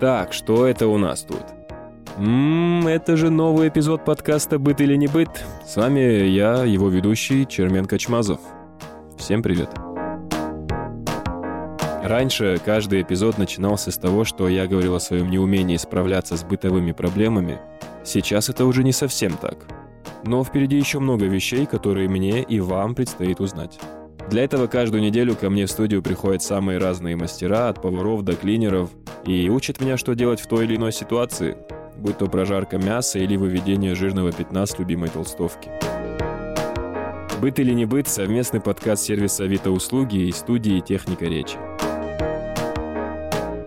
Так, что это у нас тут? Ммм, это же новый эпизод подкаста «Быт или не быт». С вами я, его ведущий Чермен Качмазов. Всем привет. Раньше каждый эпизод начинался с того, что я говорил о своем неумении справляться с бытовыми проблемами. Сейчас это уже не совсем так. Но впереди еще много вещей, которые мне и вам предстоит узнать. Для этого каждую неделю ко мне в студию приходят самые разные мастера, от поваров до клинеров, и учат меня, что делать в той или иной ситуации, будь то прожарка мяса или выведение жирного пятна с любимой толстовки. «Быт или не быт» — совместный подкаст сервиса Авито Услуги и студии «Техника речи».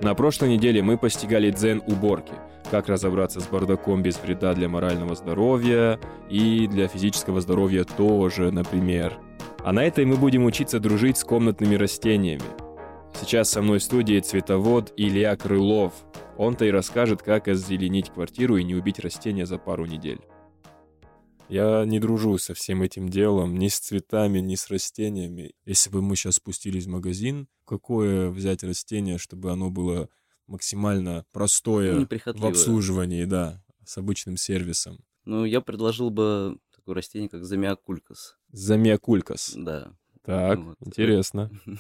На прошлой неделе мы постигали дзен уборки, как разобраться с бардаком без вреда для морального здоровья и для физического здоровья тоже, например – а на этой мы будем учиться дружить с комнатными растениями. Сейчас со мной в студии цветовод Илья Крылов. Он-то и расскажет, как озеленить квартиру и не убить растения за пару недель. Я не дружу со всем этим делом, ни с цветами, ни с растениями. Если бы мы сейчас спустились в магазин, какое взять растение, чтобы оно было максимально простое в обслуживании, да, с обычным сервисом? Ну, я предложил бы такое растение, как замиокулькас. Замиокулькас. Да. Так, вот. интересно.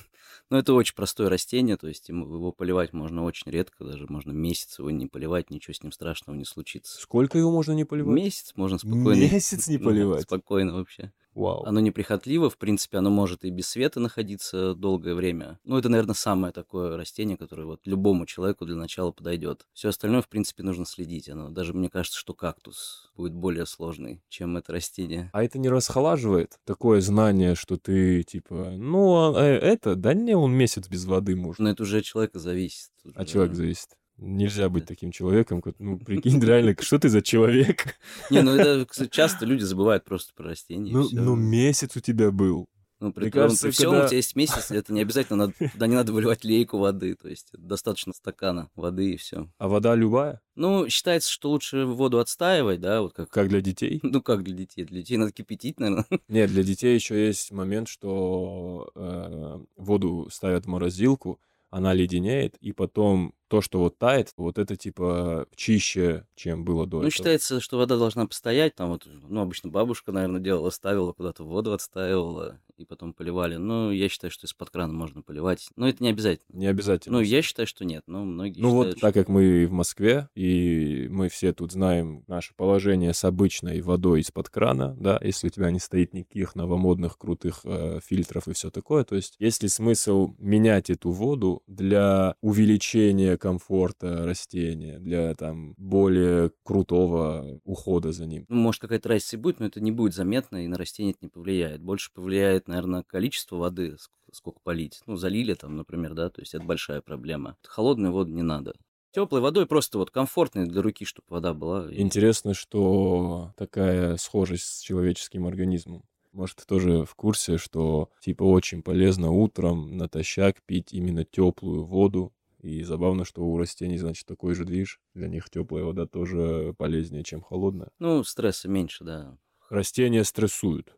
Ну, это очень простое растение, то есть его поливать можно очень редко, даже можно месяц его не поливать, ничего с ним страшного не случится. Сколько его можно не поливать? Месяц можно спокойно. Месяц не поливать? спокойно вообще. Вау. Оно неприхотливо, в принципе, оно может и без света находиться долгое время. Ну, это, наверное, самое такое растение, которое вот любому человеку для начала подойдет. Все остальное, в принципе, нужно следить. Оно даже, мне кажется, что кактус будет более сложный, чем это растение. А это не расхолаживает такое знание, что ты, типа, ну, а, э, это, да не, он месяц без воды может. Но это уже от человека зависит. Уже, от человека зависит. Нельзя быть таким человеком. Ну, прикинь, реально, что ты за человек? Не, ну это часто люди забывают просто про растения. Ну, ну месяц у тебя был. Ну, при, кажется, при всем когда... у тебя есть месяц, это не обязательно, надо, туда не надо выливать лейку воды, то есть достаточно стакана воды и все. А вода любая? Ну, считается, что лучше воду отстаивать, да, вот как... Как для детей? Ну, как для детей? Для детей надо кипятить, наверное. Нет, для детей еще есть момент, что э, воду ставят в морозилку, она леденеет, и потом то, что вот тает, вот это типа чище, чем было до ну, этого. Ну, считается, что вода должна постоять, там вот, ну, обычно бабушка, наверное, делала, ставила куда-то воду отставила, и потом поливали. Ну, я считаю, что из-под крана можно поливать. Но это не обязательно. Не обязательно. Ну, я считаю, что нет, но многие Ну, считают, вот так как мы в Москве, и мы все тут знаем наше положение с обычной водой из-под крана, да, если у тебя не стоит никаких новомодных крутых э, фильтров и все такое, то есть есть ли смысл менять эту воду для увеличения комфорта растения, для там более крутого ухода за ним. Ну, может, какая-то разница будет, но это не будет заметно, и на растение это не повлияет. Больше повлияет, наверное, количество воды, сколько полить. Ну, залили там, например, да, то есть это большая проблема. Холодную воду не надо. Теплой водой просто вот комфортной для руки, чтобы вода была. Интересно, что такая схожесть с человеческим организмом. Может, ты тоже в курсе, что типа очень полезно утром натощак пить именно теплую воду, и забавно, что у растений, значит, такой же движ. Для них теплая вода тоже полезнее, чем холодная. Ну, стресса меньше, да. Растения стрессуют.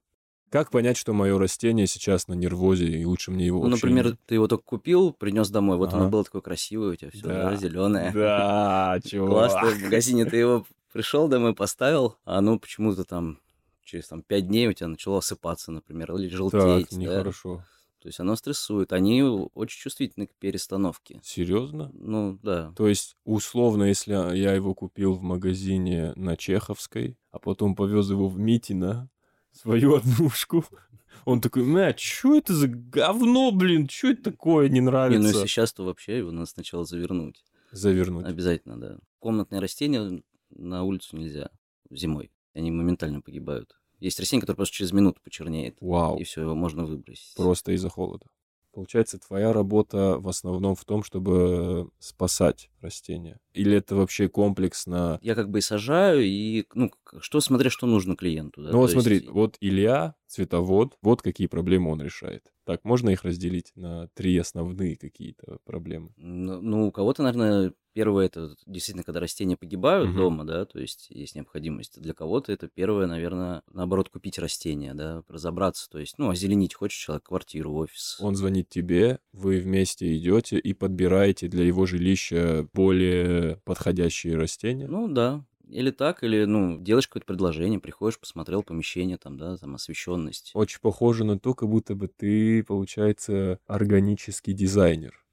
Как понять, что мое растение сейчас на нервозе, и лучше мне его Ну, например, не... ты его только купил, принес домой, вот ага. оно было такое красивое, у тебя все да, зеленое. Да, чего? Классно, в магазине ты его пришел домой, поставил, а оно почему-то там через там, 5 дней у тебя начало осыпаться, например, или желтеть. Так, нехорошо. Да? То есть оно стрессует. Они очень чувствительны к перестановке. Серьезно? Ну, да. То есть, условно, если я его купил в магазине на Чеховской, а потом повез его в Митино, свою однушку, он такой, мя, что это за говно, блин, что это такое, не нравится? Не, ну если сейчас, то вообще его надо сначала завернуть. Завернуть. Обязательно, да. Комнатные растения на улицу нельзя зимой. Они моментально погибают. Есть растение, которое просто через минуту почернеет. Вау. И все, его можно выбросить. Просто из-за холода. Получается, твоя работа в основном в том, чтобы спасать растения? Или это вообще комплексно? Я как бы и сажаю, и, ну, что смотря, что нужно клиенту. Да? Ну вот есть... смотри, вот Илья, цветовод. Вот какие проблемы он решает. Так, можно их разделить на три основные какие-то проблемы? Ну, у кого-то, наверное, первое это действительно, когда растения погибают Мгм. дома, да, то есть есть необходимость. Для кого-то это первое, наверное, наоборот, купить растения, да, разобраться, то есть, ну, озеленить хочет человек квартиру, офис. Он звонит тебе, вы вместе идете и подбираете для его жилища более подходящие растения. Ну, да. Или так, или, ну, делаешь какое-то предложение, приходишь, посмотрел помещение, там, да, там, освещенность. Очень похоже на то, как будто бы ты, получается, органический дизайнер.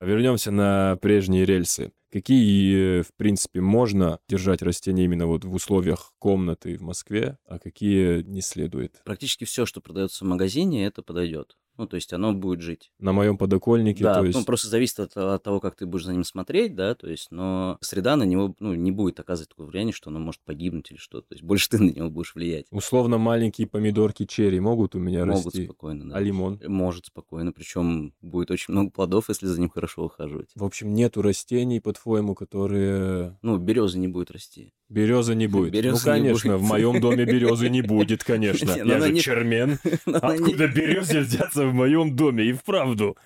Вернемся на прежние рельсы. Какие, э, в принципе, можно держать растения именно вот в условиях комнаты в Москве, а какие не следует? Практически все, что продается в магазине, это подойдет. Ну, то есть оно будет жить. На моем подоконнике, Да, то есть... ну просто зависит от, от того, как ты будешь за ним смотреть, да, то есть, но среда на него, ну, не будет оказывать такое влияние, что оно может погибнуть или что. То есть больше ты на него будешь влиять. Условно маленькие помидорки черри могут у меня Могут расти? спокойно, да. А лимон? Может спокойно, причем будет очень много плодов, если за ним хорошо ухаживать. В общем, нету растений, по-твоему, которые... Ну, береза не будет расти. Береза не будет. Березы ну, не конечно, в моем доме березы не будет, конечно. Не, ну Я же чермен. Не- Откуда березы взяться в моем доме? И вправду.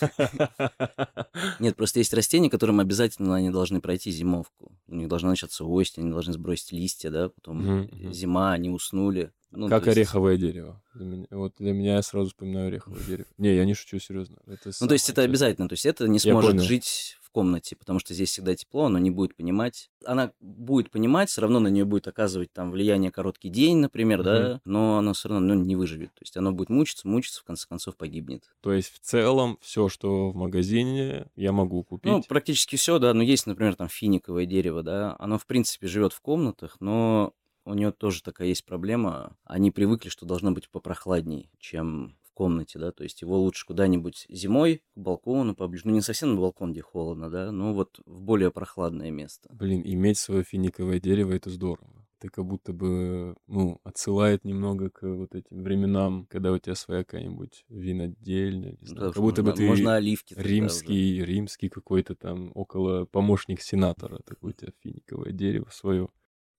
Нет, просто есть растения, которым обязательно они должны пройти зимовку. У них должна начаться осень, они должны сбросить листья, да, потом мгм. зима, они уснули. Ну, Как есть- ореховое дерево. Для меня- вот для меня я сразу вспоминаю ореховое дерево. Не, я не шучу, серьезно. Это Ну, то есть это обязательно. То есть это не сможет жить в комнате, потому что здесь всегда тепло, оно не будет понимать. Она будет понимать, все равно на нее будет оказывать там влияние короткий день, например, да, но оно все равно ну, не выживет. То есть оно будет мучиться, мучиться, в конце концов погибнет. То есть в целом все, что в магазине, я могу купить. Ну, практически все, да. Но есть, например, там финиковое дерево, да. Оно, в принципе, живет в комнатах, но у нее тоже такая есть проблема. Они привыкли, что должно быть попрохладней, чем комнате, да. То есть его лучше куда-нибудь зимой к балкону поближе. Ну, не совсем на балкон, где холодно, да, но вот в более прохладное место. Блин, иметь свое финиковое дерево это здорово. Это как будто бы, ну, отсылает немного к вот этим временам, когда у тебя своя какая-нибудь винодельня, не знаю, Да, как будто бы можно, ты можно оливки римский, римский какой-то там около помощник сенатора, такое у тебя финиковое дерево свое.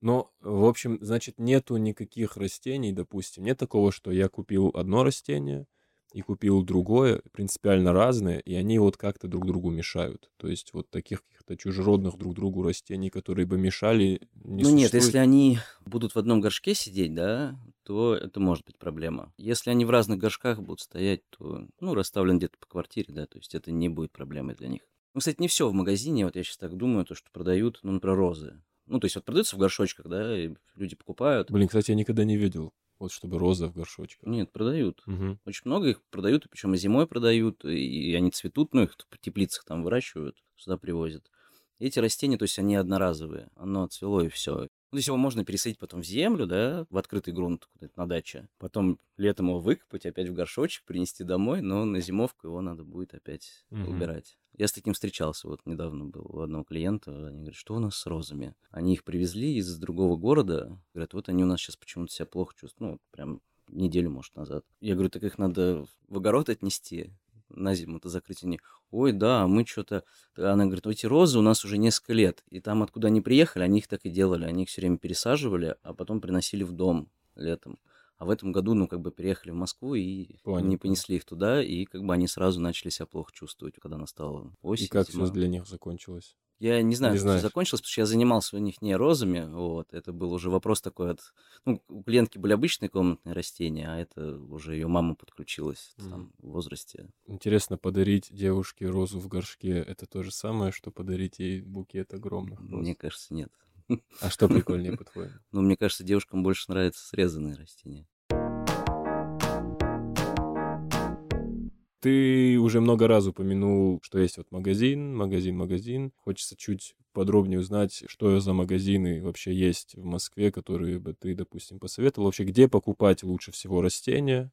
Но, в общем, значит, нету никаких растений, допустим, нет такого, что я купил одно растение и купил другое, принципиально разное, и они вот как-то друг другу мешают. То есть вот таких каких-то чужеродных друг другу растений, которые бы мешали, не ну нет, существует. если они будут в одном горшке сидеть, да, то это может быть проблема. Если они в разных горшках будут стоять, то, ну, расставлен где-то по квартире, да, то есть это не будет проблемой для них. Ну, кстати, не все в магазине, вот я сейчас так думаю, то, что продают, ну, например, розы. Ну, то есть вот продаются в горшочках, да, и люди покупают. Блин, кстати, я никогда не видел, вот чтобы роза в горшочках. Нет, продают. Мгм. Очень много их продают, причем и зимой продают, и они цветут, ну, их в теплицах там выращивают, сюда привозят. Эти растения, то есть они одноразовые, оно отцвело и все. Ну, то есть его можно пересадить потом в землю, да, в открытый грунт куда-то на даче. Потом летом его выкопать, опять в горшочек, принести домой, но на зимовку его надо будет опять Мгм. убирать. Я с таким встречался, вот недавно был у одного клиента, они говорят, что у нас с розами? Они их привезли из другого города, говорят, вот они у нас сейчас почему-то себя плохо чувствуют, ну, прям неделю, может, назад. Я говорю, так их надо в огород отнести, на зиму-то закрыть они. Ой, да, мы что-то... Она говорит, эти розы у нас уже несколько лет, и там, откуда они приехали, они их так и делали, они их все время пересаживали, а потом приносили в дом летом. А в этом году, ну, как бы переехали в Москву и Понял, не понесли их туда, и как бы они сразу начали себя плохо чувствовать, когда настала осень. И как зима. все для них закончилось? Я не знаю, Не всё закончилось, потому что я занимался у них не розами, вот, это был уже вопрос такой от... Ну, у клиентки были обычные комнатные растения, а это уже ее мама подключилась Мгм. там, в возрасте. Интересно, подарить девушке розу в горшке — это то же самое, что подарить ей букет огромных роз? Мне кажется, нет. А что прикольнее, по-твоему? Но мне кажется, девушкам больше нравятся срезанные растения. Ты уже много раз упомянул, что есть вот магазин, магазин, магазин. Хочется чуть подробнее узнать, что за магазины вообще есть в Москве, которые бы ты, допустим, посоветовал. Вообще, где покупать лучше всего растения?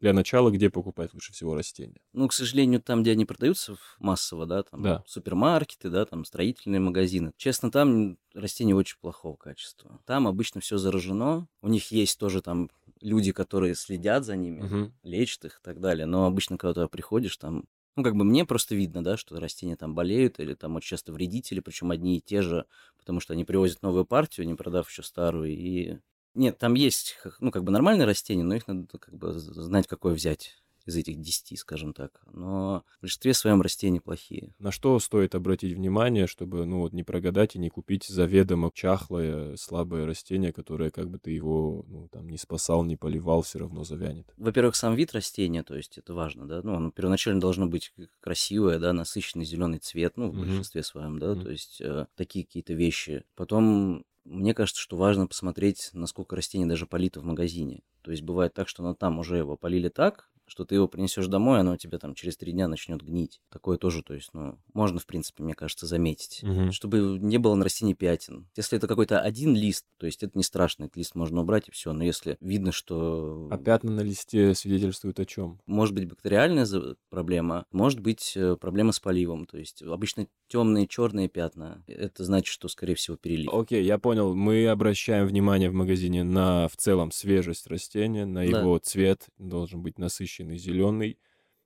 Для начала, где покупать лучше всего растения? Ну, к сожалению, там, где они продаются массово, да, там Да. супермаркеты, да, там строительные магазины. Честно, там растения очень плохого качества. Там обычно все заражено. У них есть тоже там люди, которые следят за ними, Мгм. лечат их и так далее. Но обычно, когда туда приходишь, там Ну, как бы мне просто видно, да, что растения там болеют, или там очень часто вредители, причем одни и те же, потому что они привозят новую партию, не продав еще старую, и... Нет, там есть, ну, как бы нормальные растения, но их надо как бы знать, какое взять из этих 10, скажем так. Но в большинстве своем растения плохие. На что стоит обратить внимание, чтобы, ну, вот не прогадать и не купить заведомо чахлое, слабое растение, которое, как бы ты его, ну, там, не спасал, не поливал, все равно завянет? Во-первых, сам вид растения, то есть это важно, да, ну, оно первоначально должно быть красивое, да, насыщенный зеленый цвет, ну, в mm-hmm. большинстве своем, да, mm-hmm. то есть э, такие какие-то вещи. Потом мне кажется, что важно посмотреть, насколько растение даже полито в магазине. То есть бывает так, что оно там уже его полили так, что ты его принесешь домой, оно у тебя там через три дня начнет гнить. Такое тоже, то есть, ну, можно, в принципе, мне кажется, заметить. Угу. Чтобы не было на растении пятен. Если это какой-то один лист, то есть это не страшно, этот лист можно убрать и все. Но если видно, что... А пятна на листе свидетельствуют о чем? Может быть бактериальная проблема, может быть э, проблема с поливом. То есть обычно темные черные пятна. Это значит, что, скорее всего, перелив. Окей, okay, я понял. Мы обращаем внимание в магазине на в целом свежесть растения, на да. его цвет. Должен быть насыщенный зеленый,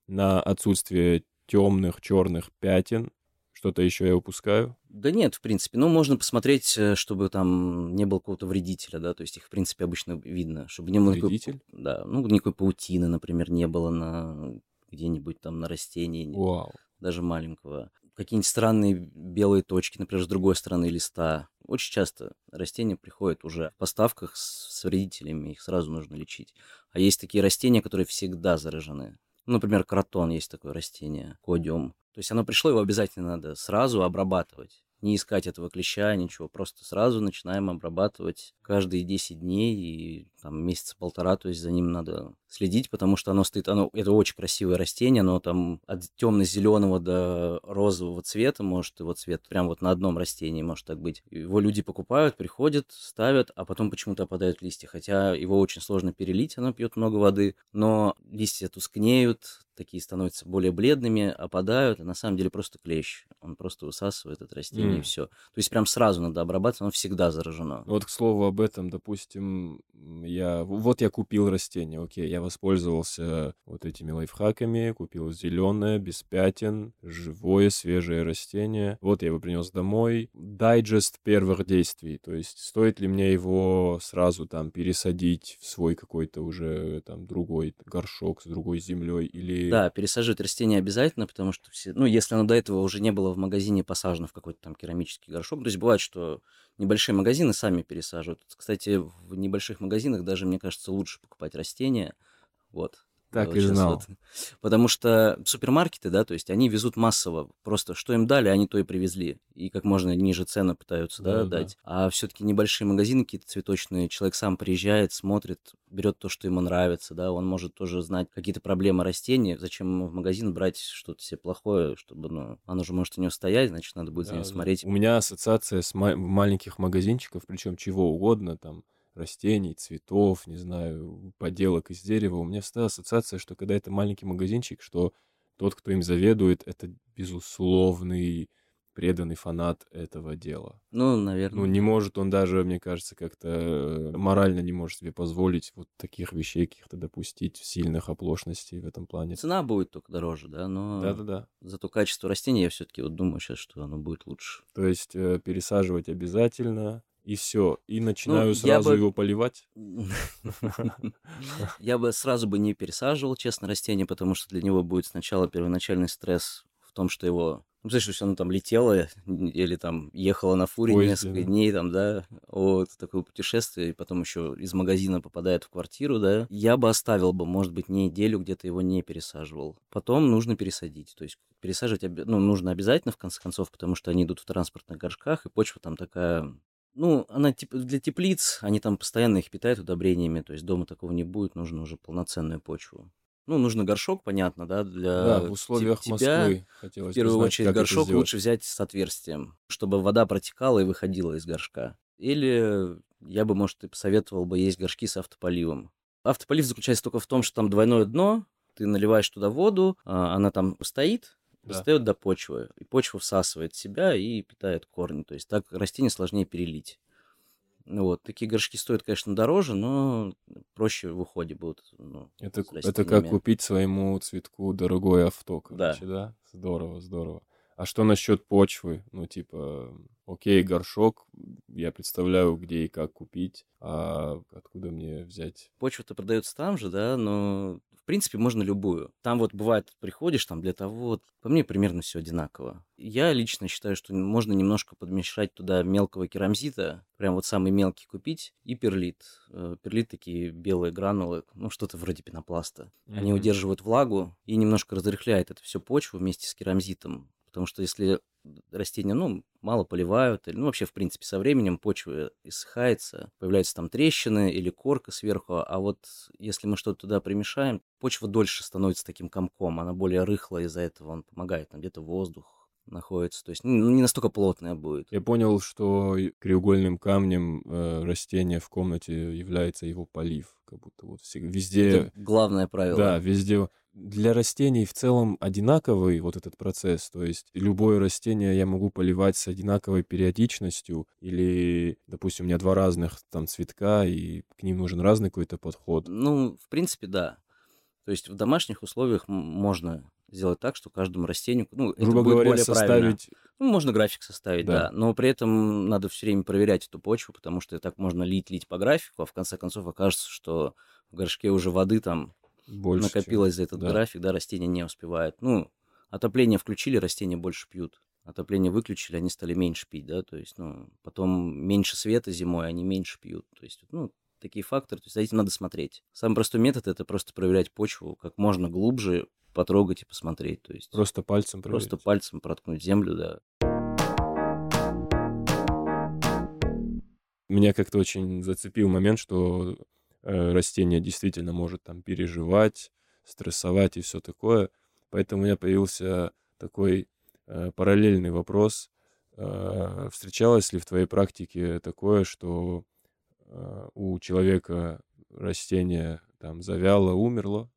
на отсутствие темных черных пятен. Что-то еще я упускаю? Да нет, в принципе. Ну, можно посмотреть, э, чтобы там не было какого-то вредителя, да, то есть их, в принципе, обычно видно, чтобы не было... Вредитель? Никакой, да, ну, никакой паутины, например, не было на где-нибудь там на растении. Вау. Даже маленького какие-нибудь странные белые точки, например, с другой стороны листа. Очень часто растения приходят уже в поставках с, вредителями, их сразу нужно лечить. А есть такие растения, которые всегда заражены. Ну, например, кротон есть такое растение, кодиум. То есть оно пришло, его обязательно надо сразу обрабатывать не искать этого клеща, ничего, просто сразу начинаем обрабатывать каждые 10 дней и там месяца полтора, то есть за ним надо следить, потому что оно стоит, оно, это очень красивое растение, оно там от темно-зеленого до розового цвета, может его цвет прям вот на одном растении может так быть. Его люди покупают, приходят, ставят, а потом почему-то опадают листья, хотя его очень сложно перелить, оно пьет много воды, но листья тускнеют, такие становятся более бледными, опадают, а на самом деле просто клещ. Он просто высасывает это растение mm. и все. То есть прям сразу надо обрабатывать, оно всегда заражено. Вот к слову об этом, допустим, я вот я купил растение, окей, я воспользовался вот этими лайфхаками, купил зеленое, без пятен, живое, свежее растение. Вот я его принес домой. Дайджест первых действий, то есть стоит ли мне его сразу там пересадить в свой какой-то уже там другой горшок с другой землей или да, пересаживать растения обязательно, потому что все, ну, если оно до этого уже не было в магазине посажено в какой-то там керамический горшок, то есть бывает, что небольшие магазины сами пересаживают. Кстати, в небольших магазинах даже, мне кажется, лучше покупать растения, вот, так и знал. Вот. Потому что супермаркеты, да, то есть они везут массово. Просто что им дали, они то и привезли. И как можно ниже цены пытаются, да, да дать. Да. А все-таки небольшие магазины какие-то цветочные, человек сам приезжает, смотрит, берет то, что ему нравится, да, он может тоже знать какие-то проблемы растения. Зачем ему в магазин брать что-то себе плохое, чтобы, ну, оно же может у него стоять, значит, надо будет да, за ним смотреть. У меня ассоциация с ма- маленьких магазинчиков, причем чего угодно, там, растений, цветов, не знаю, поделок из дерева, у меня всегда ассоциация, что когда это маленький магазинчик, что тот, кто им заведует, это безусловный преданный фанат этого дела. Ну, наверное. Ну, не может он даже, мне кажется, как-то э, морально не может себе позволить вот таких вещей каких-то допустить, сильных оплошностей в этом плане. Цена будет только дороже, да, но... Да-да-да. Зато качество растения я все-таки вот думаю сейчас, что оно будет лучше. То есть э, пересаживать обязательно, и все, и начинаю ну, сразу бы... его поливать. Я бы сразу бы не пересаживал, честно, растение, потому что для него будет сначала первоначальный стресс в том, что его ну, представляешь, что оно там летело или там ехало на фуре Поезде, несколько да. дней, там, да, вот такое путешествие, и потом еще из магазина попадает в квартиру, да, я бы оставил бы, может быть, неделю где-то его не пересаживал. Потом нужно пересадить, то есть пересаживать, ну, нужно обязательно, в конце концов, потому что они идут в транспортных горшках, и почва там такая ну, она типа для теплиц, они там постоянно их питают удобрениями, то есть дома такого не будет, нужно уже полноценную почву. Ну, нужно горшок, понятно, да, для да, в условиях тебя, Москвы. Хотелось в первую знать, очередь горшок лучше взять с отверстием, чтобы вода протекала и выходила из горшка. Или я бы, может, и посоветовал бы есть горшки с автополивом. Автополив заключается только в том, что там двойное дно, ты наливаешь туда воду, а, она там стоит, достает да. до почвы, и почва всасывает себя и питает корни. То есть так растение сложнее перелить. Вот. Такие горшки стоят, конечно, дороже, но проще в уходе будут. Ну, Это, это как купить своему цветку дорогое авто, Да. короче, да? Здорово, здорово. А что насчет почвы? Ну, типа, окей, горшок, я представляю, где и как купить, а откуда мне взять? Почва-то продается там же, да, но принципе можно любую. Там вот бывает, приходишь там для того, вот, по мне примерно все одинаково. Я лично считаю, что можно немножко подмешать туда мелкого керамзита, прям вот самый мелкий купить, и перлит. Э, Перлит такие белые гранулы, ну что-то вроде пенопласта. Они Мгм. удерживают влагу и немножко разрыхляют это все почву вместе с керамзитом. Потому что если растения, ну, мало поливают, или, ну, вообще, в принципе, со временем почва иссыхается, появляются там трещины или корка сверху, а вот если мы что-то туда примешаем, почва дольше становится таким комком, она более рыхлая из-за этого, он помогает, там где-то воздух находится, то есть ну, не настолько плотная будет. Я понял, что краеугольным камнем э, растения в комнате является его полив, как будто вот все- везде... Это главное правило. Да, везде. Для растений в целом одинаковый вот этот процесс. То есть любое растение я могу поливать с одинаковой периодичностью. Или, допустим, у меня два разных там цветка, и к ним нужен разный какой-то подход. Ну, в принципе, да. То есть в домашних условиях можно сделать так, что каждому растению, ну, это Грубо будет говоря, более правильно. составить... Ну, можно график составить, Да. да. Но при этом надо все время проверять эту почву, потому что так можно лить-лить по графику, а в конце концов окажется, что в горшке уже воды там больше, чем- накопилось за этот да. график, да, растения не успевают. Ну, отопление включили, растения больше пьют. Отопление выключили, они стали меньше пить, да, то есть, ну, потом меньше света зимой, они меньше пьют. То есть, ну, такие факторы, то есть за этим надо смотреть. Самый простой метод это просто проверять почву как можно глубже, потрогать и посмотреть. То есть Просто пальцем просто проверить. пальцем проткнуть землю, да. Меня как-то очень зацепил момент, что э, растение действительно может там переживать, стрессовать и все такое. Поэтому у меня появился такой э, параллельный вопрос. Э, встречалось ли в твоей практике такое, что у человека растение там завяло, умерло,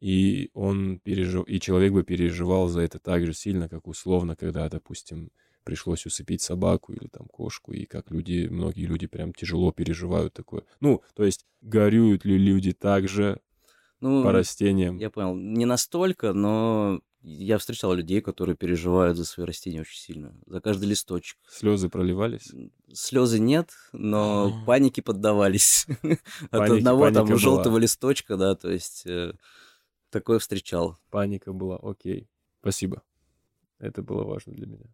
и он пережив... и человек бы переживал за это так же сильно, как условно, когда, допустим, пришлось усыпить собаку или там кошку, и как люди, многие люди прям тяжело переживают такое. Ну, то есть горюют ли люди так же Ну, по растениям? я понял, не настолько, но я встречал людей, которые переживают за свои растения очень сильно, за каждый листочек. Слезы проливались? Слезы нет, но А. панике поддавались. От Паники- одного паника там была. желтого листочка, да, то есть э, такое встречал. Паника была, окей. Спасибо. Это было важно для меня.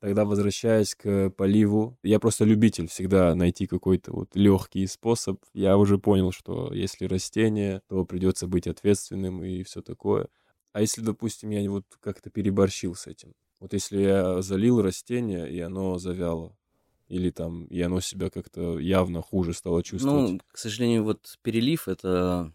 Тогда возвращаясь к поливу, я просто любитель всегда найти какой-то вот легкий способ. Я уже понял, что если растение, то придется быть ответственным и все такое. А если, допустим, я вот как-то переборщил с этим? Вот если я залил растение, и оно завяло, или там, и оно себя как-то явно хуже стало чувствовать, Ну, к сожалению, вот перелив это...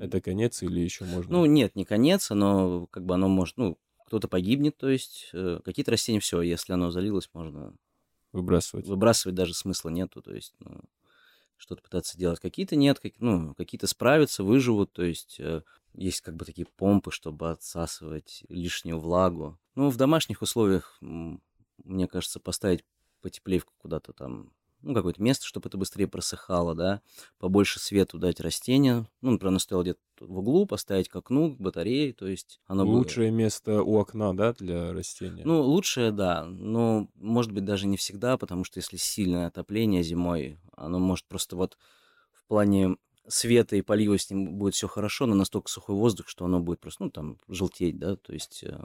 это конец или еще можно? Ну, нет, не конец, но как бы оно может, ну, кто-то погибнет, то есть э, какие-то растения все, если оно залилось, можно выбрасывать. выбрасывать даже смысла нету, то есть ну, что-то пытаться делать. Какие-то нет, как, ну, какие-то справятся, выживут, то есть э, есть как бы такие помпы, чтобы отсасывать лишнюю влагу. Ну, в домашних условиях, мне кажется, поставить потеплее куда-то там, ну, какое-то место, чтобы это быстрее просыхало, да, побольше свету дать растению, ну, например, оно стояло где-то в углу, поставить к окну, к батарее, то есть оно Лучшее место у окна, да, для растения? ну, лучшее, да, но, может быть, даже не всегда, потому что если сильное отопление зимой, оно может просто вот в плане света и полива с ним будет все хорошо, но настолько сухой воздух, что оно будет просто, ну, там, желтеть, да, то есть... э,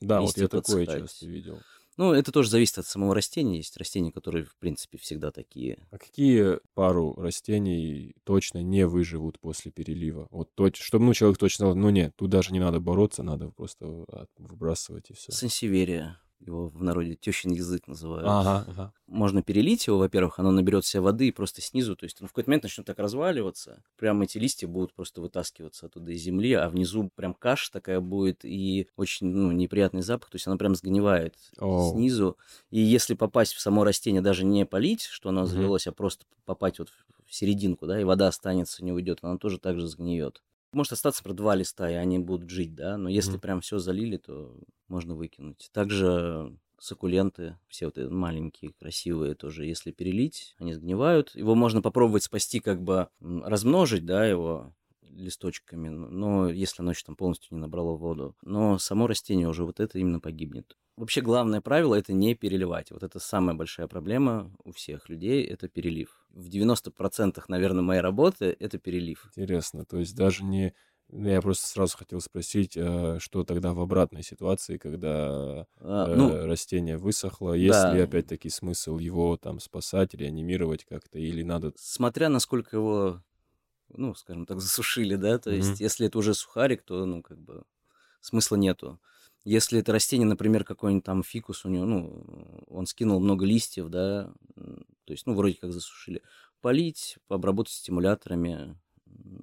да, вот я такое часто видел. Ну, это тоже зависит от самого растения. Есть растения, которые, в принципе, всегда такие. А какие пару растений точно не выживут после перелива? Вот точ... чтобы ну, человек точно знал, ну нет, тут даже не надо бороться, надо просто выбрасывать и все. Сансеверия. Его в народе тещин язык называют. Ага, ага. можно перелить его, во-первых, оно наберет в себя воды и просто снизу, то есть он в какой-то момент начнет так разваливаться, прям эти листья будут просто вытаскиваться оттуда из земли, а внизу прям каша такая будет и очень ну, неприятный запах, то есть она прям сгнивает Оу. снизу. И если попасть в само растение, даже не полить, что оно завелось, а просто попасть вот в серединку, да, и вода останется, не уйдет, она тоже так же сгниет. Может остаться про два листа, и они будут жить, да, но если Мгм. прям все залили, то можно выкинуть. Также суккуленты, все вот эти маленькие, красивые тоже, если перелить, они сгнивают. Его можно попробовать спасти, как бы размножить, да, его листочками, но если оно еще там полностью не набрало воду. Но само растение уже вот это именно погибнет. Вообще главное правило — это не переливать. Вот это самая большая проблема у всех людей — это перелив. В 90% наверное, моей работы — это перелив. Интересно, то есть даже не я просто сразу хотел спросить, э, что тогда в обратной ситуации, когда а, ну, э, растение высохло, есть да. ли опять-таки смысл его там спасать, реанимировать как-то, или надо... Смотря насколько его, ну, скажем так, засушили, да, то mm-hmm. есть если это уже сухарик, то, ну, как бы смысла нету. Если это растение, например, какой-нибудь там фикус у него, ну, он скинул много листьев, да, то есть, ну, вроде как засушили, полить, обработать стимуляторами,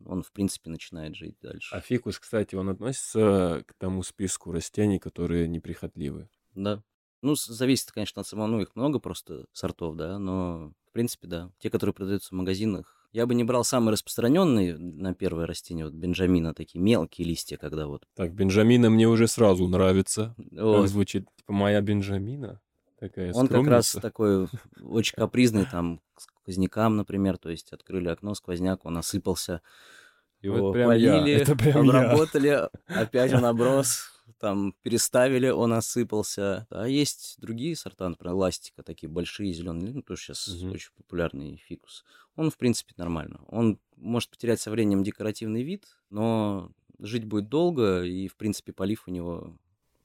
он, в принципе, начинает жить дальше. А фикус, кстати, он относится к тому списку растений, которые неприхотливы? Да. Ну, зависит, конечно, от самого, ну, их много просто сортов, да, но, в принципе, да. Те, которые продаются в магазинах, я бы не брал самые распространенные на первое растение, вот бенджамина, такие мелкие листья, когда вот. Так, бенджамина мне уже сразу нравится. Вот. Как звучит, типа, моя бенджамина? Такая Он как раз такой очень капризный, там, сквознякам, например, то есть открыли окно, сквозняк, он осыпался. И вот прям полили, я. Это прям обработали, я. опять он оброс, там переставили, он осыпался. А есть другие сорта, например, ластика, такие большие зеленые, ну, тоже сейчас угу. очень популярный фикус. Он, в принципе, нормально. Он может потерять со временем декоративный вид, но жить будет долго, и, в принципе, полив у него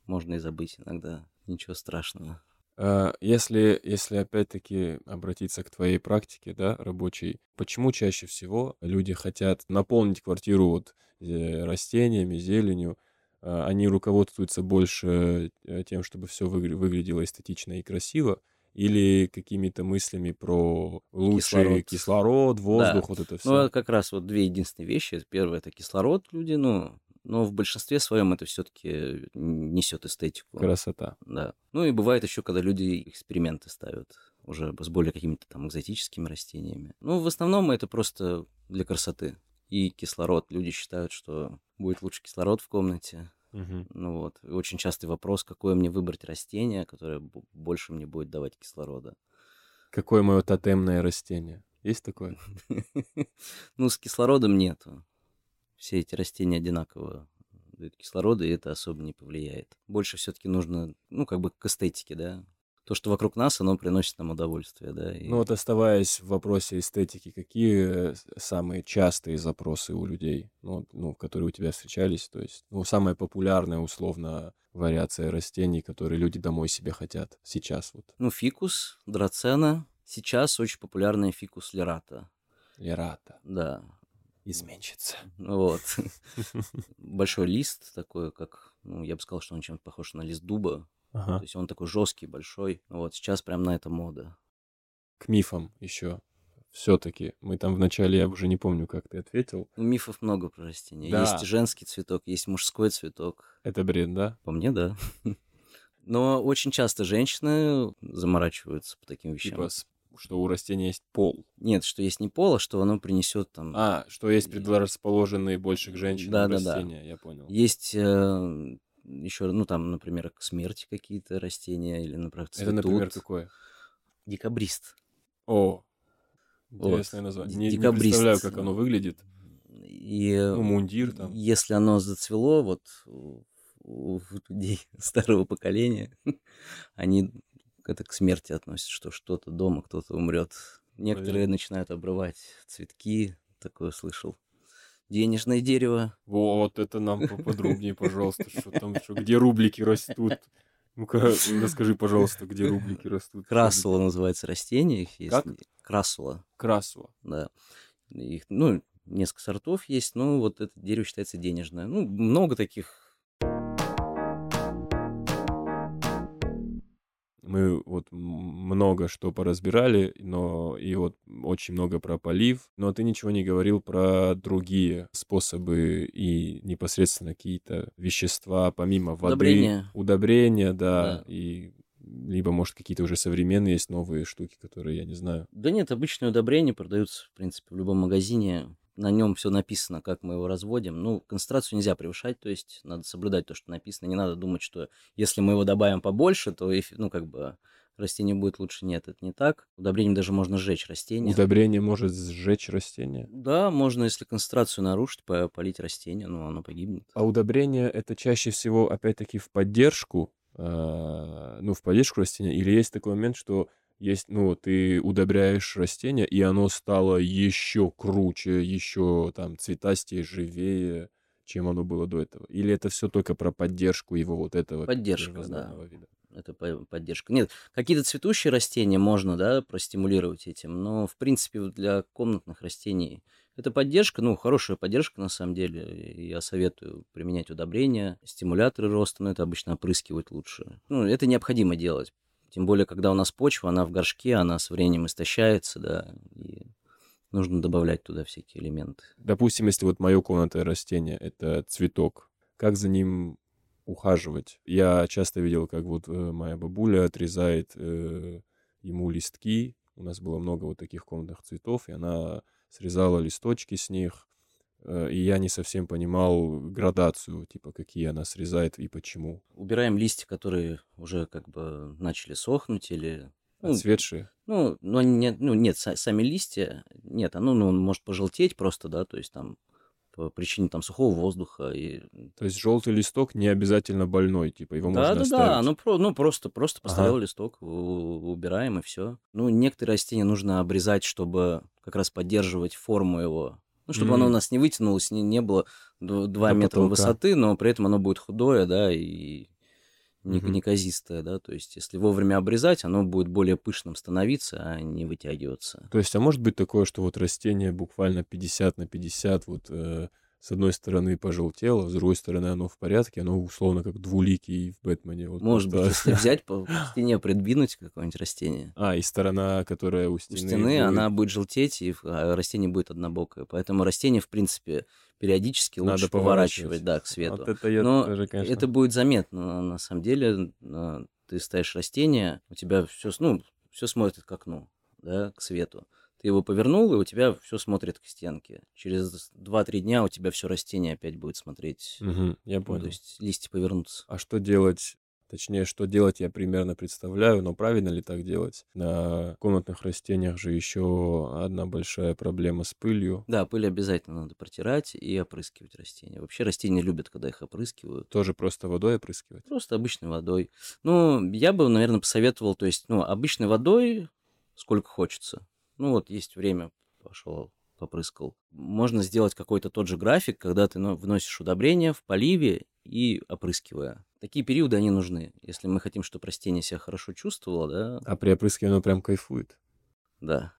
можно и забыть иногда. Ничего страшного. А, если, если опять-таки обратиться к твоей практике, да, рабочей, почему чаще всего люди хотят наполнить квартиру вот э, растениями, зеленью, а, они руководствуются больше э, тем, чтобы все выглядело эстетично и красиво, или какими-то мыслями про лучший кислород, кислород воздух, да. вот это все. Ну, как раз вот две единственные вещи. Первое это кислород люди, ну, но в большинстве своем это все-таки несет эстетику. Красота. Да. Ну и бывает еще, когда люди эксперименты ставят уже с более какими-то там экзотическими растениями. Ну, в основном это просто для красоты. И кислород. Люди считают, что будет лучше кислород в комнате. Угу. Ну вот. И очень частый вопрос, какое мне выбрать растение, которое больше мне будет давать кислорода. Какое мое тотемное растение? Есть такое? Ну, с кислородом нету все эти растения одинаково дают кислорода, и это особо не повлияет. Больше все-таки нужно, ну, как бы к эстетике, да. То, что вокруг нас, оно приносит нам удовольствие, да. И... Ну вот оставаясь в вопросе эстетики, какие самые частые запросы у людей, ну, ну, которые у тебя встречались, то есть, ну, самая популярная, условно, вариация растений, которые люди домой себе хотят сейчас вот? Ну, фикус, драцена. Сейчас очень популярная фикус лерата. Лерата. Да изменщица. Вот. Большой лист такой, как, ну, я бы сказал, что он чем-то похож на лист дуба. Ага. То есть он такой жесткий, большой. Вот сейчас прям на это мода. К мифам еще. Все-таки мы там вначале, я уже не помню, как ты ответил. Ну, мифов много про растения. Да. Есть женский цветок, есть мужской цветок. Это бред, да? По мне, да. Но очень часто женщины заморачиваются по таким вещам. Типа что у растения есть пол. Нет, что есть не пол, а что оно принесет там. А, что есть предрасположенные больше к женщинам да, растения, да, да. я понял. Есть э, еще, ну там, например, к смерти какие-то растения или, например, цветут. Это, например, какое? Декабрист. О, интересное вот. название. Не, не представляю, как оно выглядит. И, ну, мундир там. Если оно зацвело, вот у людей старого поколения, они это к смерти относится, что что-то дома, кто-то умрет. Некоторые Наверное. начинают обрывать цветки, такое слышал. Денежное дерево. Вот это нам поподробнее, пожалуйста, что там, что, где рублики растут. Ну-ка, расскажи, пожалуйста, где рублики растут. Красула называется растение. Их есть. Как? Красула. Красула. Да. Их, ну, несколько сортов есть, но вот это дерево считается денежное. Ну, много таких мы вот много что поразбирали, но и вот очень много про полив, но ты ничего не говорил про другие способы и непосредственно какие-то вещества помимо воды. Удобрения. Удобрения, да, да. и либо, может, какие-то уже современные есть новые штуки, которые я не знаю. Да нет, обычные удобрения продаются, в принципе, в любом магазине. На нем все написано, как мы его разводим. Ну, концентрацию нельзя превышать, то есть надо соблюдать то, что написано. Не надо думать, что если мы его добавим побольше, то, ну, как бы растение будет лучше. Нет, это не так. Удобрением даже можно сжечь растение. Удобрение может сжечь растение? Да, можно, если концентрацию нарушить, полить растение, но оно погибнет. А удобрение это чаще всего, опять-таки, в поддержку, э, ну, в поддержку растения, или есть такой момент, что есть, ну, ты удобряешь растение, и оно стало еще круче, еще там цветастее, живее, чем оно было до этого? Или это все только про поддержку его вот этого Поддержка, да. вида? это поддержка. Нет, какие-то цветущие растения можно, да, простимулировать этим, но, в принципе, для комнатных растений это поддержка, ну, хорошая поддержка, на самом деле. Я советую применять удобрения, стимуляторы роста, но это обычно опрыскивать лучше. Ну, это необходимо делать. Тем более, когда у нас почва, она в горшке, она со временем истощается, да, и нужно добавлять туда всякие элементы. Допустим, если вот мое комнатное растение — это цветок, как за ним ухаживать. Я часто видел, как вот э, моя бабуля отрезает э, ему листки. У нас было много вот таких комнатных цветов, и она срезала листочки с них. Э, и я не совсем понимал градацию, типа, какие она срезает и почему. Убираем листья, которые уже как бы начали сохнуть или... Ну, Отцветшие? Ну, ну, нет, ну, нет, сами листья, нет, оно ну, он может пожелтеть просто, да, то есть там по причине там сухого воздуха. И... То есть желтый листок не обязательно больной, типа его да, можно да, оставить? Да, ну, про, ну просто, просто поставил ага. листок, убираем и все. Ну, некоторые растения нужно обрезать, чтобы как раз поддерживать форму его. Ну, чтобы mm. оно у нас не вытянулось, не, не было 2 До метра потолка. высоты, но при этом оно будет худое, да, и не, mm-hmm. неказистое, да, то есть если вовремя обрезать, оно будет более пышным становиться, а не вытягиваться. То есть, а может быть такое, что вот растение буквально 50 на 50, вот э, с одной стороны пожелтело, с другой стороны оно в порядке, оно условно как двуликий в Бэтмене. Вот Может быть, если взять по стене, придвинуть какое-нибудь растение. А, и сторона, которая у стены... У стены будет... она будет желтеть, и а растение будет однобокое. Поэтому растение, в принципе, периодически Надо лучше поворачивать, да, к свету. Вот это я Но тоже, конечно... это будет заметно, на самом деле. Ты ставишь растение, у тебя все, ну, все смотрит к окну, да, к свету. Ты его повернул, и у тебя все смотрит к стенке. Через 2-3 дня у тебя все растение опять будет смотреть. Угу, я понял. Ну, то есть листья повернутся. А что делать Точнее, что делать я примерно представляю, но правильно ли так делать? На комнатных растениях же еще одна большая проблема с пылью. Да, пыль обязательно надо протирать и опрыскивать растения. Вообще растения любят, когда их опрыскивают. Тоже просто водой опрыскивать? Просто обычной водой. Ну, я бы, наверное, посоветовал, то есть, ну, обычной водой сколько хочется. Ну, вот есть время, пошел попрыскал. Можно сделать какой-то тот же график, когда ты вносишь удобрения в поливе и опрыскивая. Такие периоды, они нужны. Если мы хотим, чтобы растение себя хорошо чувствовало, да. А при опрыскивании оно прям кайфует. Да.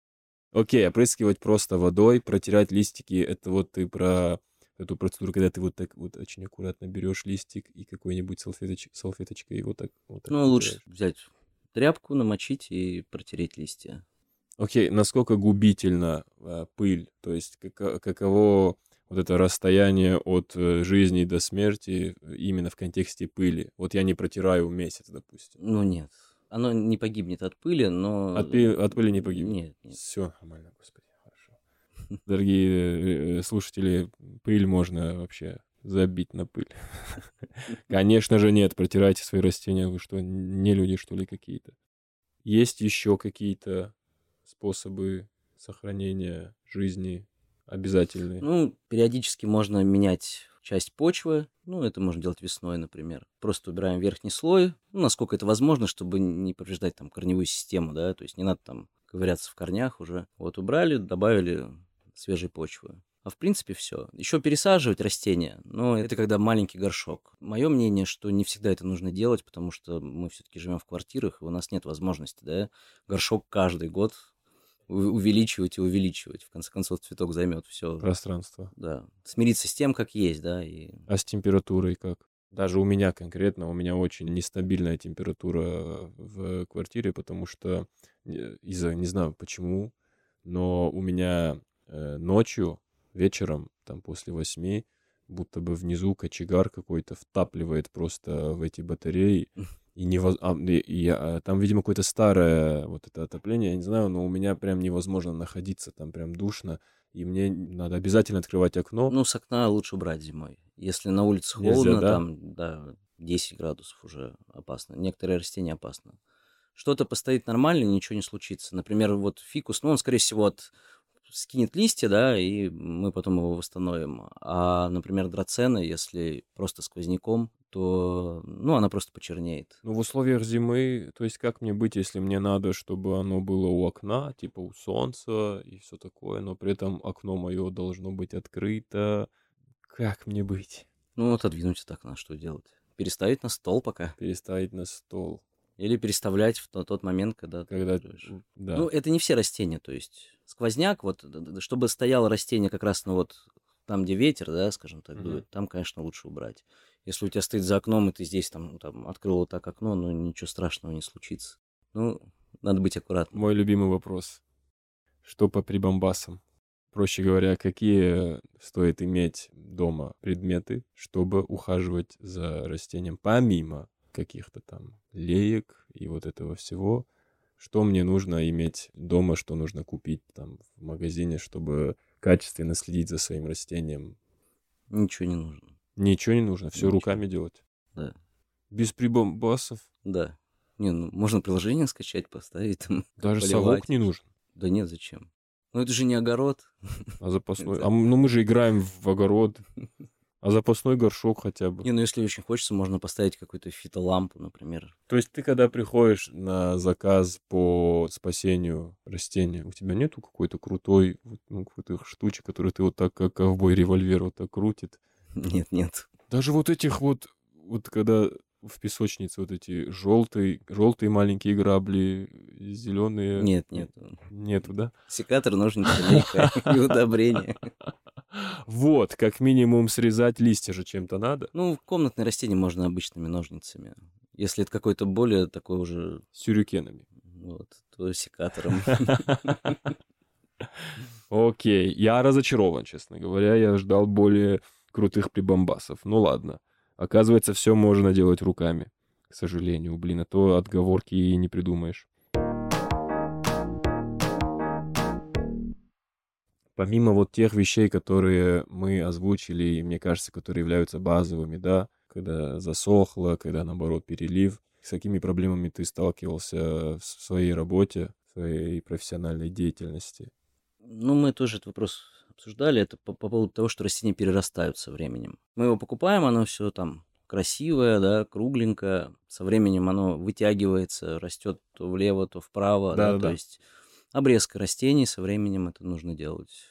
Окей, опрыскивать просто водой, протирать листики, это вот ты про эту процедуру, когда ты вот так вот очень аккуратно берешь листик и какой-нибудь салфеточ... салфеточкой его так вот так Ну, лучше взять тряпку, намочить и протереть листья. Окей, насколько губительна э, пыль? То есть как, каково вот это расстояние от э, жизни до смерти э, именно в контексте пыли? Вот я не протираю месяц, допустим. Ну нет, оно не погибнет от пыли, но... От, пи- от пыли не погибнет? Нет, нет. Все нормально, господи, хорошо. Дорогие слушатели, пыль можно вообще забить на пыль. Конечно же нет, протирайте свои растения, вы что, не люди что ли какие-то? Есть еще какие-то способы сохранения жизни обязательные? Ну, периодически можно менять часть почвы. Ну, это можно делать весной, например. Просто убираем верхний слой, ну, насколько это возможно, чтобы не повреждать там корневую систему, да, то есть не надо там ковыряться в корнях уже. Вот убрали, добавили свежей почвы. А в принципе все. Еще пересаживать растения, но это когда маленький горшок. Мое мнение, что не всегда это нужно делать, потому что мы все-таки живем в квартирах, и у нас нет возможности, да, горшок каждый год увеличивать и увеличивать. В конце концов, цветок займет все. Пространство. Да. Смириться с тем, как есть, да. И... А с температурой как? Даже у меня конкретно, у меня очень нестабильная температура в квартире, потому что э, из-за, не знаю почему, но у меня э, ночью, вечером, там после восьми, будто бы внизу кочегар какой-то втапливает просто в эти батареи, И, невоз... а, и, и, а, там, видимо, какое-то старое вот это отопление, я не знаю, но у меня прям невозможно находиться, там прям душно, и мне надо обязательно открывать окно. Ну, с окна лучше брать зимой. Если на улице Нельзя, холодно, да? там, да, 10 градусов уже опасно. Некоторые растения опасно. Что-то постоит нормально, ничего не случится. Например, вот фикус, ну, он, скорее всего, от скинет листья, да, и мы потом его восстановим. А, например, драцена, если просто сквозняком, то, ну, она просто почернеет. Ну, в условиях зимы, то есть как мне быть, если мне надо, чтобы оно было у окна, типа у солнца и все такое, но при этом окно мое должно быть открыто. Как мне быть? Ну, отодвинуть от окна, что делать? Переставить на стол пока. Переставить на стол. Или переставлять в то- тот момент, когда... ты Когда... откроешь. Да. Ну, это не все растения, то есть сквозняк, вот, чтобы стояло растение как раз, ну, вот там, где ветер, да, скажем так, Мгм. дует, там, конечно, лучше убрать. Если у тебя стоит за окном, и ты здесь там, там открыл вот так окно, ну, ничего страшного не случится. Ну, надо быть аккуратным. Мой любимый вопрос. Что по прибамбасам? Проще говоря, какие стоит иметь дома предметы, чтобы ухаживать за растением, помимо каких-то там леек и вот этого всего? Что мне нужно иметь дома, что нужно купить там в магазине, чтобы качественно следить за своим растением? Ничего не нужно. Ничего не нужно, все Ничего. руками делать. Да. Без прибамбасов. Да. Не, ну, можно приложение скачать, поставить там. Даже Поливать. совок не нужен. Да нет, зачем? Ну, это же не огород. А запасной... А ну мы же играем в огород. А запасной горшок хотя бы. Не, ну, если очень хочется, можно поставить какую-то фитолампу, например. То есть ты, когда приходишь на заказ по спасению растения, у тебя нету какой-то крутой, ну, какой-то штучки, которую ты вот так, как ковбой револьвер вот так крутит? Нет, нет. Даже вот этих вот, вот когда в песочнице вот эти желтые, желтые маленькие грабли, зеленые. Нет, нет. Нету, да? Секатор, ножницы, лейка и удобрение. Вот, как минимум срезать листья же чем-то надо. Ну, комнатные растения можно обычными ножницами. Если это какой-то более такой уже, С сюрикенами. вот, то секатором. Окей, я разочарован, честно говоря. Я ждал более крутых прибамбасов. Ну ладно. Оказывается, все можно делать руками. К сожалению, блин, а то отговорки и не придумаешь. Помимо вот тех вещей, которые мы озвучили, и мне кажется, которые являются базовыми, да, когда засохло, когда, наоборот, перелив, с какими проблемами ты сталкивался в своей работе, в своей профессиональной деятельности? Ну, мы тоже этот вопрос обсуждали. Это по, по поводу того, что растения перерастают со временем. Мы его покупаем, оно все там красивое, да, кругленькое. Со временем оно вытягивается, растет то влево, то вправо. Да, Да-да-да. то есть обрезка растений со временем это нужно делать.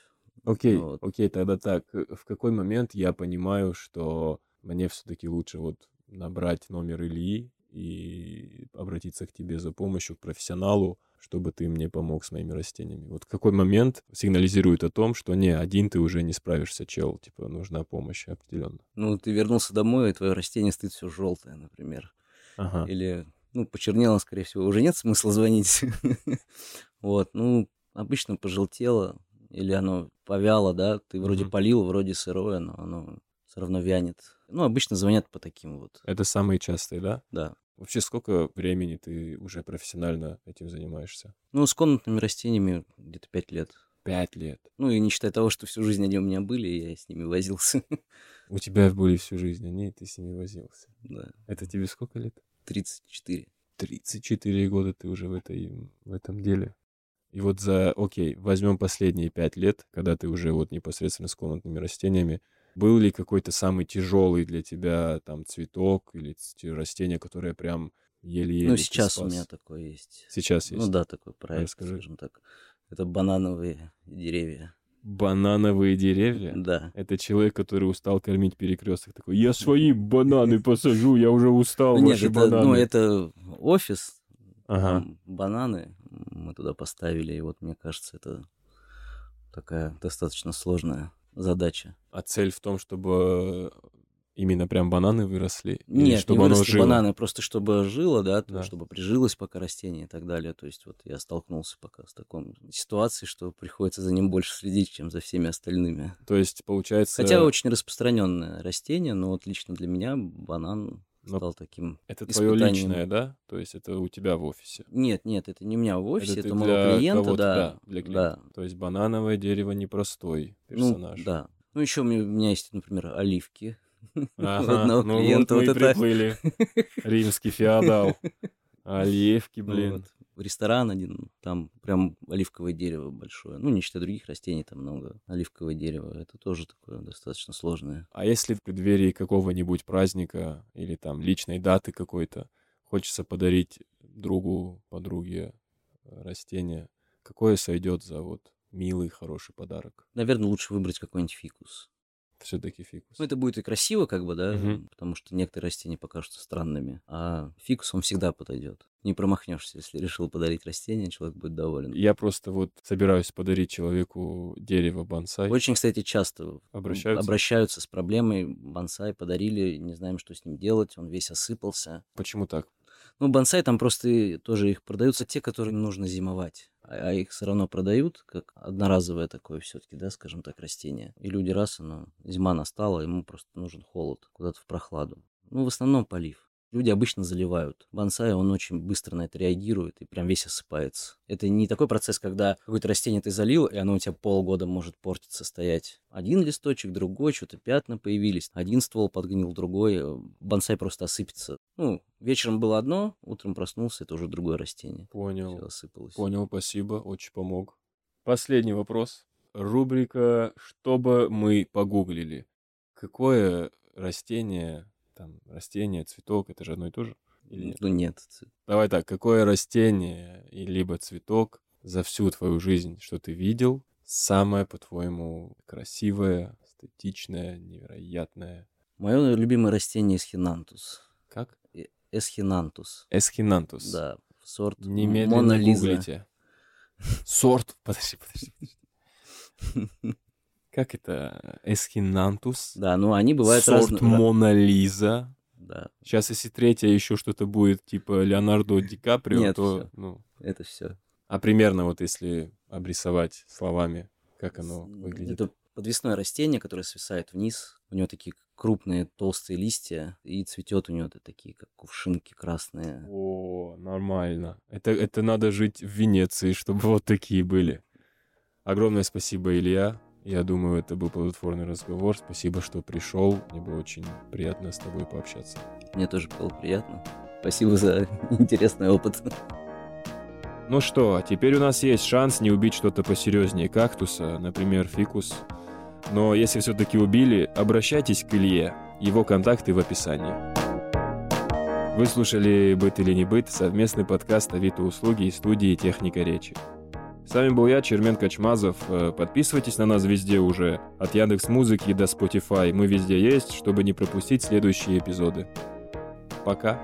Окей, Вот. окей, тогда так. э, В какой момент я понимаю, что мне все-таки лучше вот набрать номер Ильи и обратиться к тебе за помощью, к профессионалу, чтобы ты мне помог с моими растениями? Вот какой момент сигнализирует о том, что не, один ты уже не справишься, чел, типа нужна помощь определенно. Ну, ты вернулся домой, и твое растение стоит все желтое, например. Ага. Или, ну, почернело, скорее всего, уже нет смысла звонить. Вот, ну, обычно пожелтело, или оно повяло, да, ты вроде полил, вроде сырое, но оно все равно вянет. Ну, обычно звонят по таким вот, Это самые частые, да? да. Вообще, сколько времени ты уже профессионально этим занимаешься? Ну, с комнатными растениями где-то пять лет. Пять лет. Ну, и не считая того, что всю жизнь они у меня были, я с ними возился. У тебя были всю жизнь они, и ты с ними возился. Да, Это тебе сколько лет? 34. 34 года ты уже в, этой, в этом деле. И вот за, окей, возьмем последние пять лет, когда ты уже вот непосредственно с комнатными растениями, был ли какой-то самый тяжелый для тебя там цветок или растение, которое прям еле-еле Ну, сейчас у спас? меня такое есть. Сейчас есть. Ну да, такой проект, Расскажи. скажем так. Это банановые деревья. Банановые деревья? Да. Это человек, который устал кормить перекресток. Такой, я свои бананы посажу, я уже устал, Ну, Нет, ваши это, бананы. ну, это офис, Ага. бананы мы туда поставили, и вот мне кажется, это такая достаточно сложная задача. А цель в том, чтобы именно прям бананы выросли? Нет, чтобы не оно выросли жило? бананы, просто чтобы жило, да, Да. чтобы прижилось пока растение и так далее. То есть вот я столкнулся пока с такой ситуацией, что приходится за ним больше следить, чем за всеми остальными. То есть, получается... Хотя очень распространенное растение, но вот лично для меня банан Но стал таким Это твое испытанием. личное, да? То есть это у тебя в офисе. Нет, нет, это не у меня в офисе, Это это, моего для клиента, да. да, для клиента. да. То есть банановое дерево непростой Ну, персонаж. да. Ну, еще у меня, у меня есть, например, оливки. Ага, одного ну клиента. вот мы Вот это- приплыли. Римский феодал. Оливки, блин. Вот. Ресторан один, там прям оливковое дерево большое. Ну, не считая других растений, там много оливковое дерево. Это тоже такое достаточно сложное. А если в преддверии какого-нибудь праздника или там личной даты какой-то хочется подарить другу, подруге э, растение, какое сойдет за вот милый, хороший подарок? Наверное, лучше выбрать какой-нибудь фикус. Все-таки фикус. Ну, это будет и красиво, как бы, да, Мгм. потому что некоторые растения покажутся странными. А фикус, он всегда подойдет. Не промахнешься, если решил подарить растение, человек будет доволен. Я просто вот собираюсь подарить человеку дерево бонсай. Очень, кстати, часто Обращаются? обращаются с проблемой. Бонсай подарили, не знаем, что с ним делать, он весь осыпался. Почему так? Ну, бонсай там просто тоже их продаются те, которые нужно зимовать. А их все равно продают, как одноразовое такое все-таки, да, скажем так, растение. И люди раз, оно, зима настала, ему просто нужен холод, куда-то в прохладу. Ну, в основном полив. Люди обычно заливают. Бонсай, он очень быстро на это реагирует и прям весь осыпается. Это не такой процесс, когда какое-то растение ты залил, и оно у тебя полгода может портиться, стоять. Один листочек, другой, что-то пятна появились. Один ствол подгнил, другой. э, Бонсай просто осыпется. Ну, вечером было одно, утром проснулся, это уже другое растение. Понял. Все осыпалось. Понял, спасибо, очень помог. Последний вопрос. Рубрика «Чтобы мы погуглили». Какое растение, там, растение, цветок, это же одно и то же? Или нет? Ну, нет. Давай так, какое растение и либо цветок за всю твою жизнь, что ты видел, самое, по-твоему, красивое, эстетичное, невероятное? Мое любимое растение эсхинантус. Как? Эсхинантус. Эсхинантус. Да, сорт Немедленно Мона Лиза. гуглите. Сорт. Подожди, подожди, подожди. Как это? Эсхинантус. Да, ну они бывают Сорт разные. Мона Лиза. Да, Сейчас, если третье еще что-то будет, типа Леонардо Ди Каприо, Нет, то, всё. ну... это все. А примерно вот если обрисовать словами, как оно выглядит. Это подвесное растение, которое свисает вниз. У него такие крупные толстые листья, и цветет у него это такие, как кувшинки красные. О, нормально. Это, это надо жить в Венеции, чтобы вот такие были. Огромное спасибо, Илья. Я думаю, это был плодотворный разговор. Спасибо, что пришел. Мне было очень приятно с тобой пообщаться. Мне тоже было приятно. Спасибо за интересный опыт. Ну что, теперь у нас есть шанс не убить что-то посерьезнее кактуса, например, фикус. Но если все-таки убили, обращайтесь к Илье. Его контакты в описании. Вы слушали «Быт или не быт» совместный подкаст Авито услуги и студии «Техника речи». С вами был я, Чермен Качмазов. Э, Подписывайтесь на нас везде уже, от Яндекс Музыки до Spotify. Мы везде есть, чтобы не пропустить следующие эпизоды. Пока.